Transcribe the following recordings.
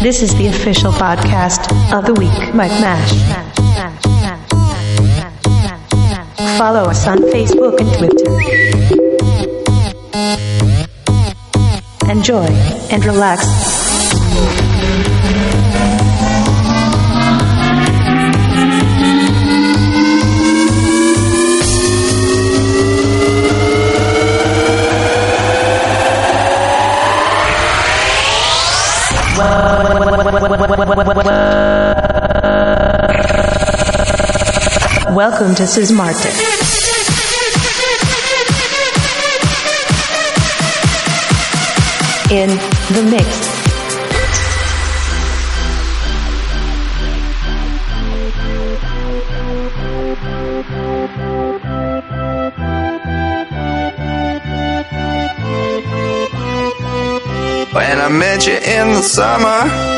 This is the official podcast of the week, Mike Mash. Follow us on Facebook and Twitter. Enjoy and relax. Welcome to Sis Martin. In the mix. When I met you in the summer,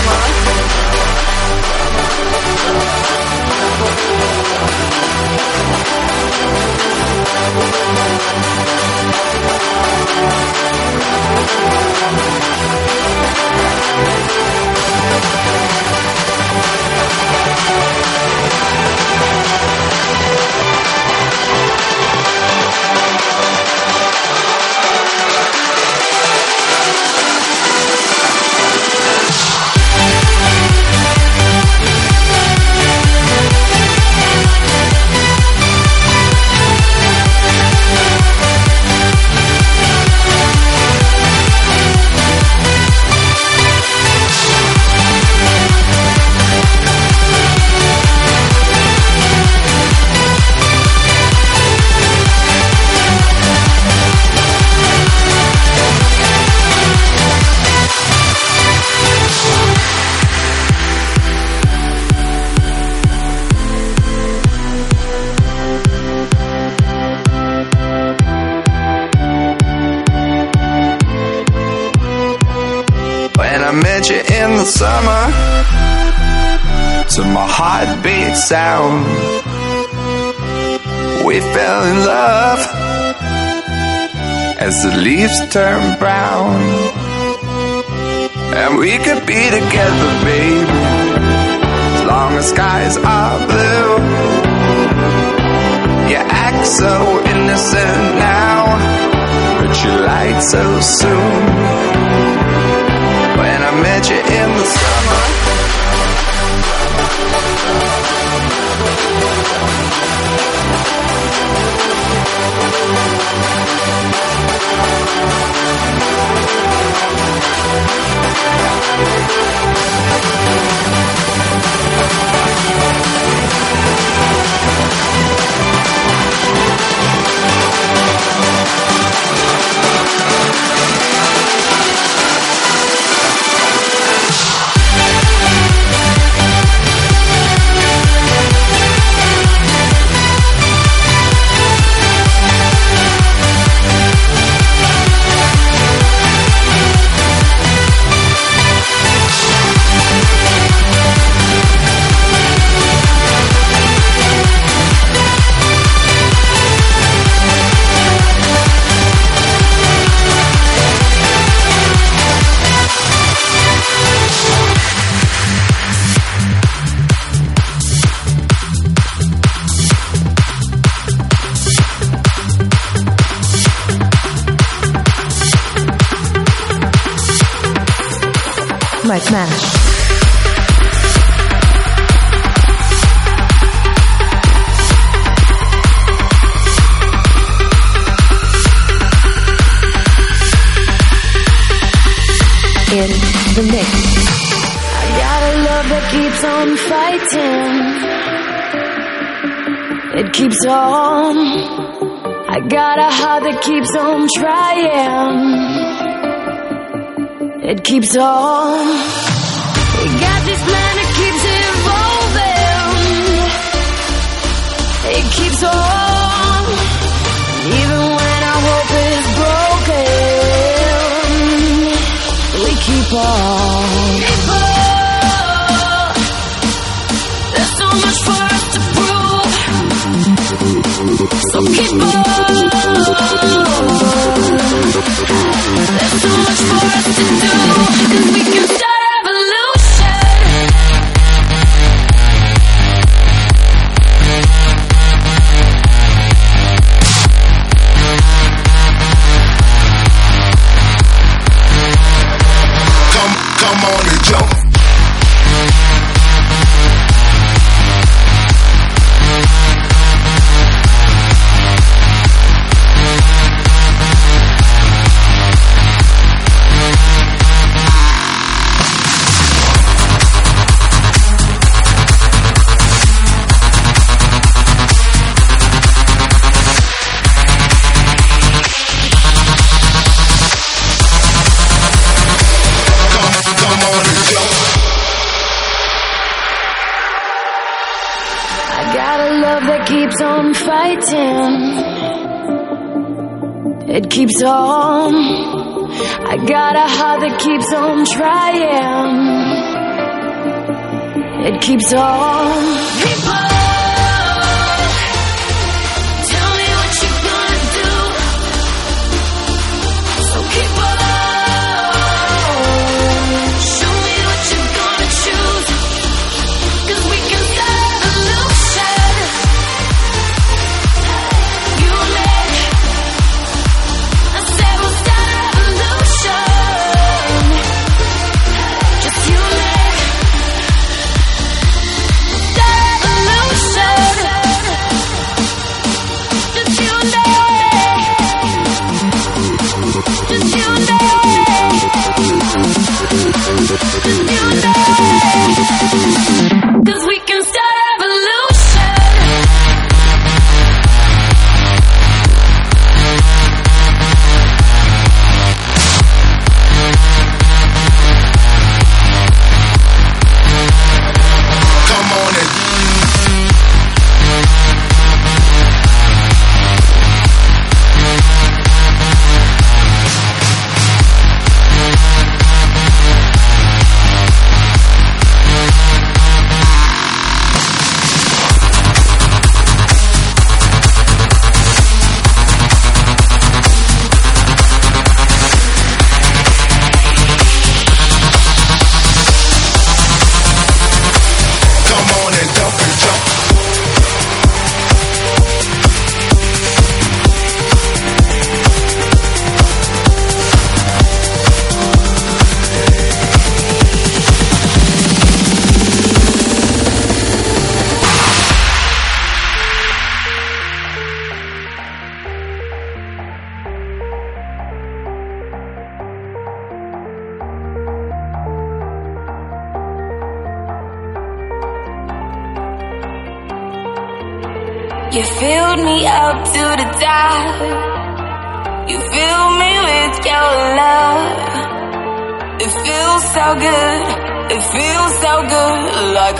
Lied so soon when I met you in the summer. Mike Mash. In the mix. I got a love that keeps on fighting. It keeps on. I got a heart that keeps on trying. It keeps on. We got this plan that keeps evolving. It keeps on. Even when our hope is broken, we keep on. Keep. There's so much for us to prove. So keep on. us to do, cause we can start. fighting, it keeps on. I got a heart that keeps on trying, it keeps on. People.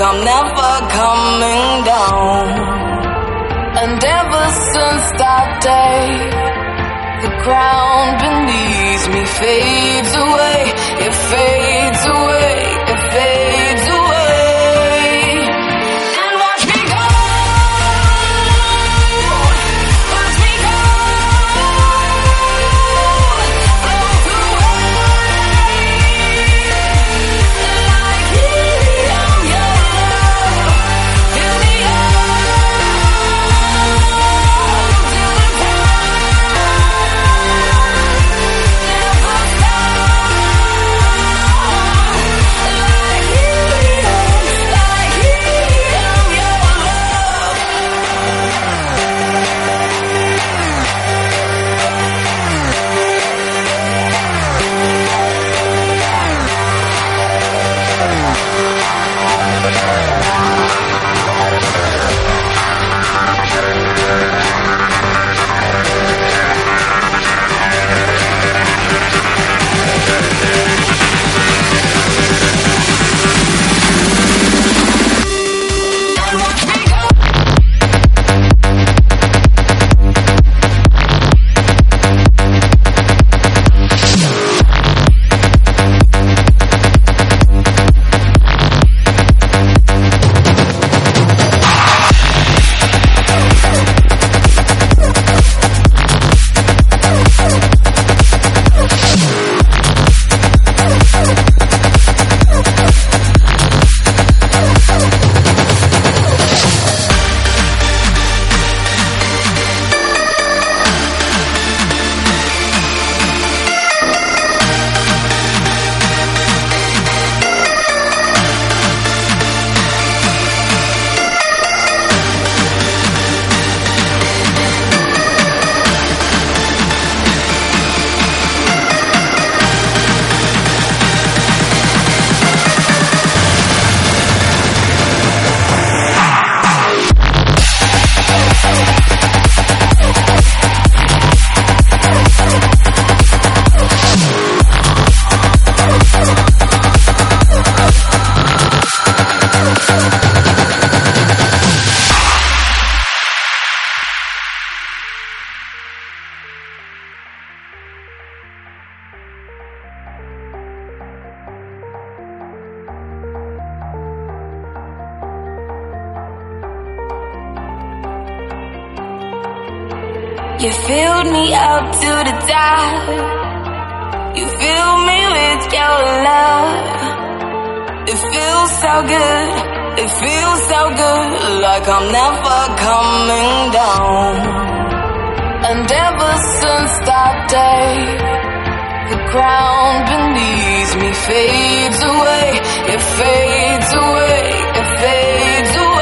I'm never coming down. And ever since that day, the ground beneath me fades away, it fades away. You filled me with your love. It feels so good. It feels so good. Like I'm never coming down. And ever since that day, the ground beneath me fades away. It fades away. It fades away.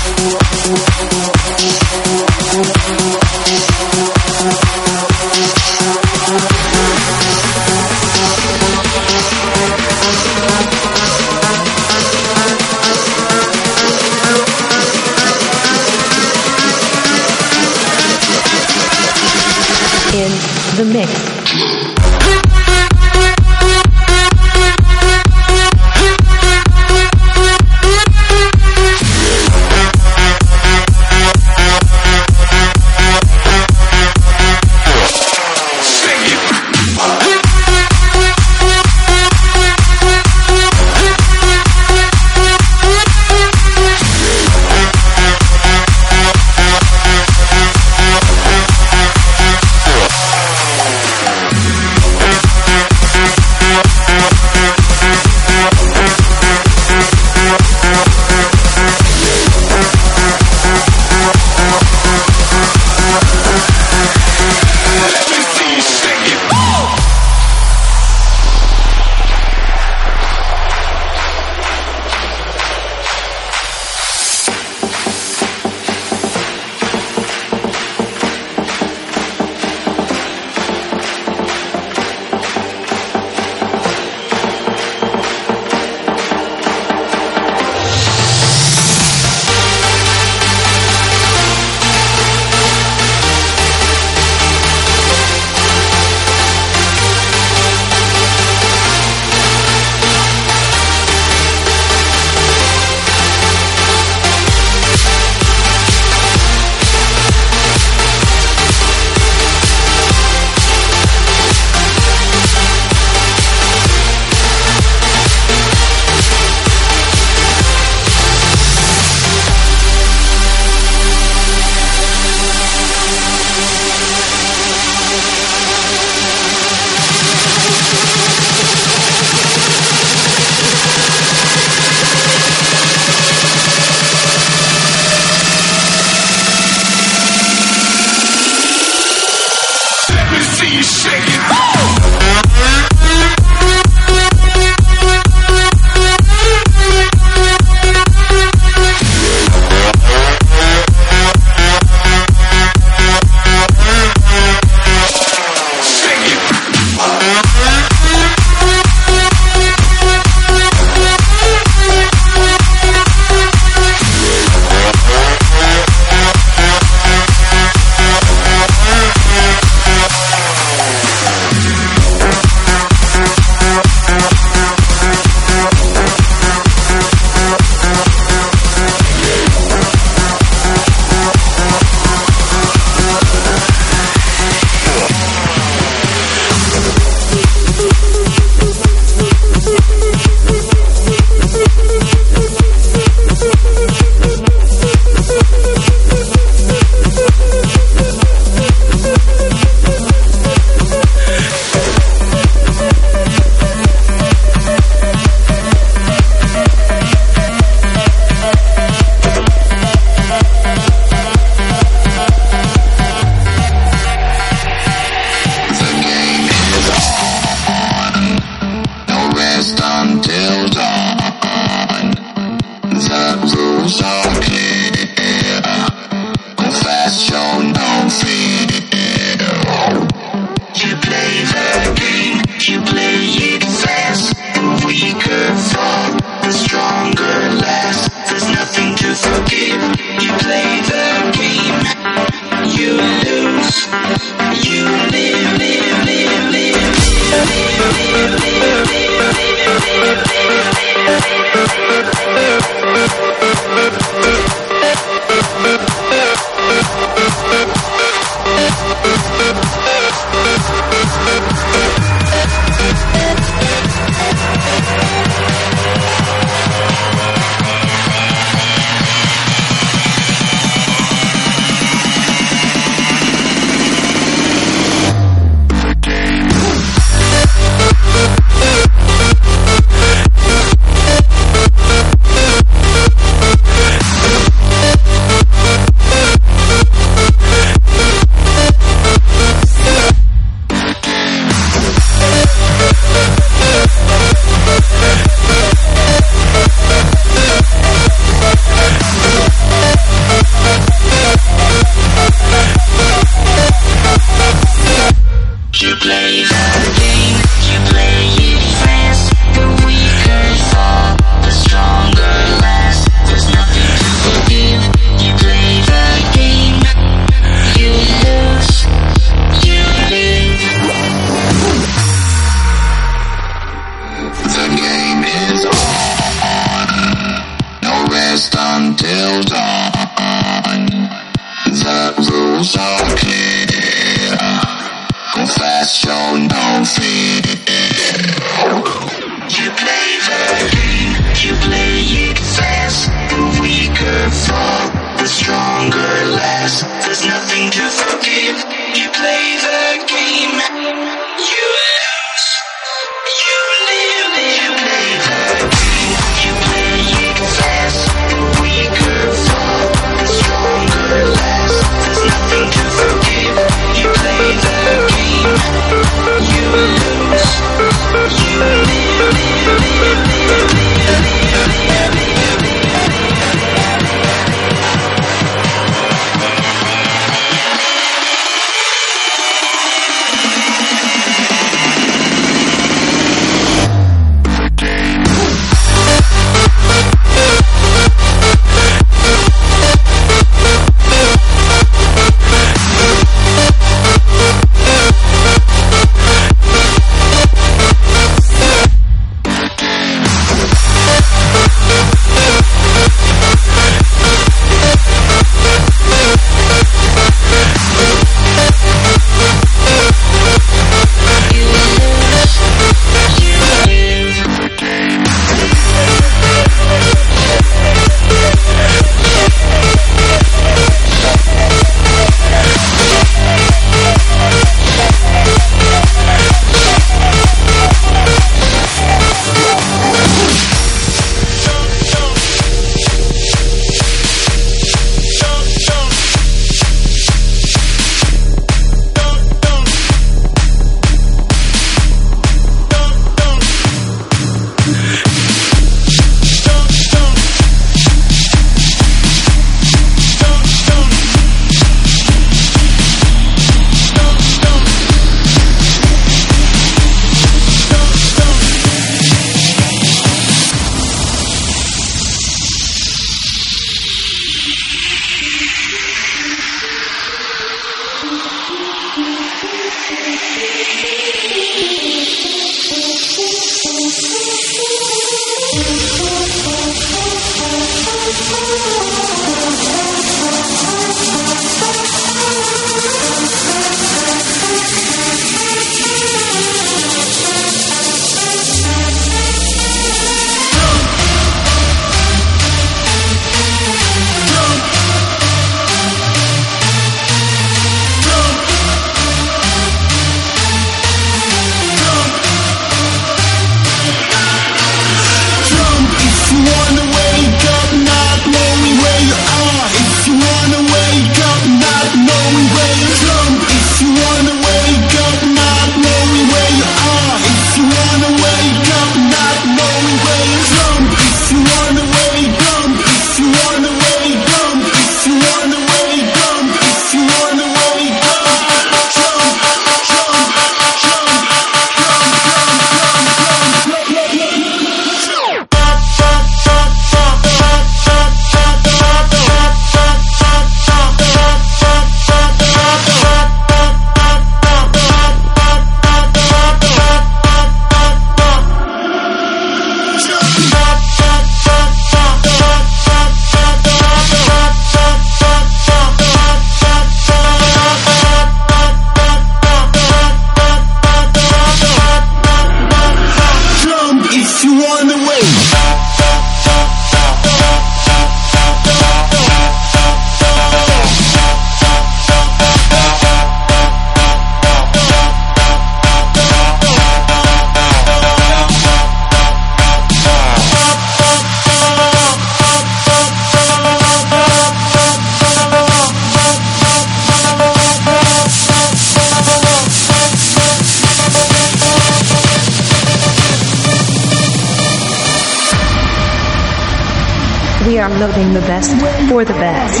are loading the best for the best.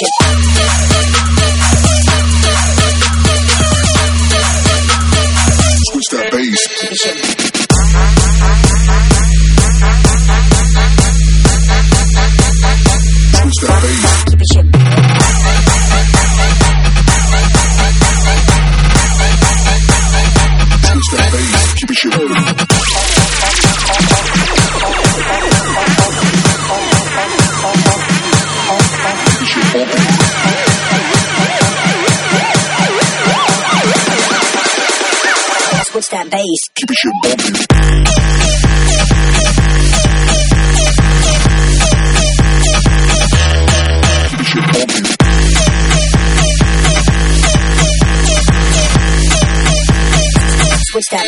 Nation.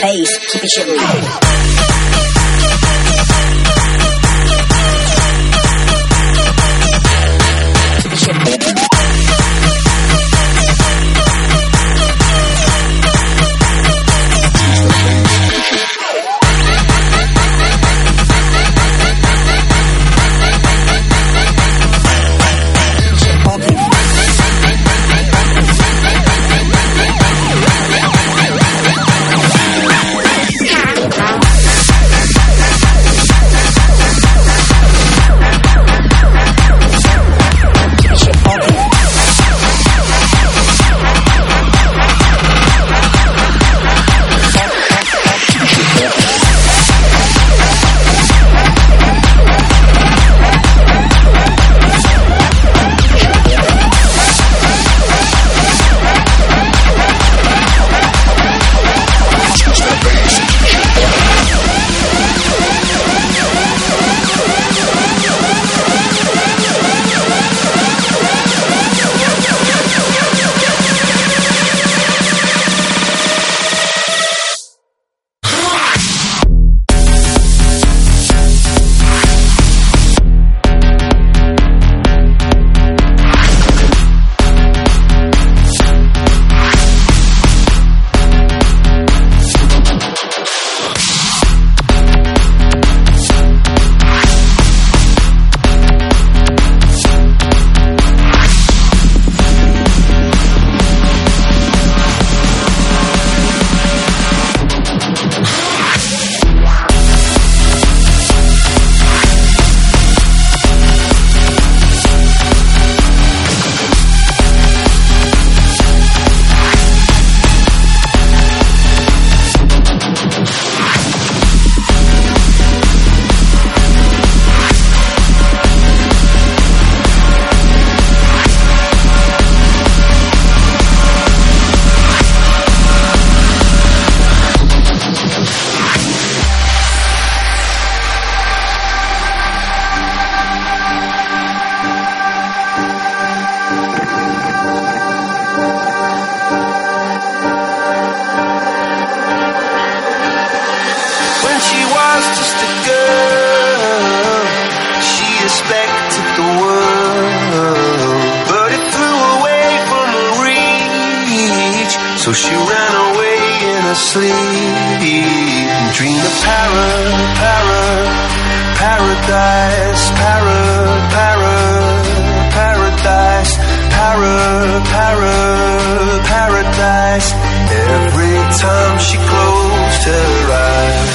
face. Keep it chillin'. So she ran away in her sleep and dreamed of para, para, paradise, para, para, paradise, para, para, paradise. Every time she closed her eyes.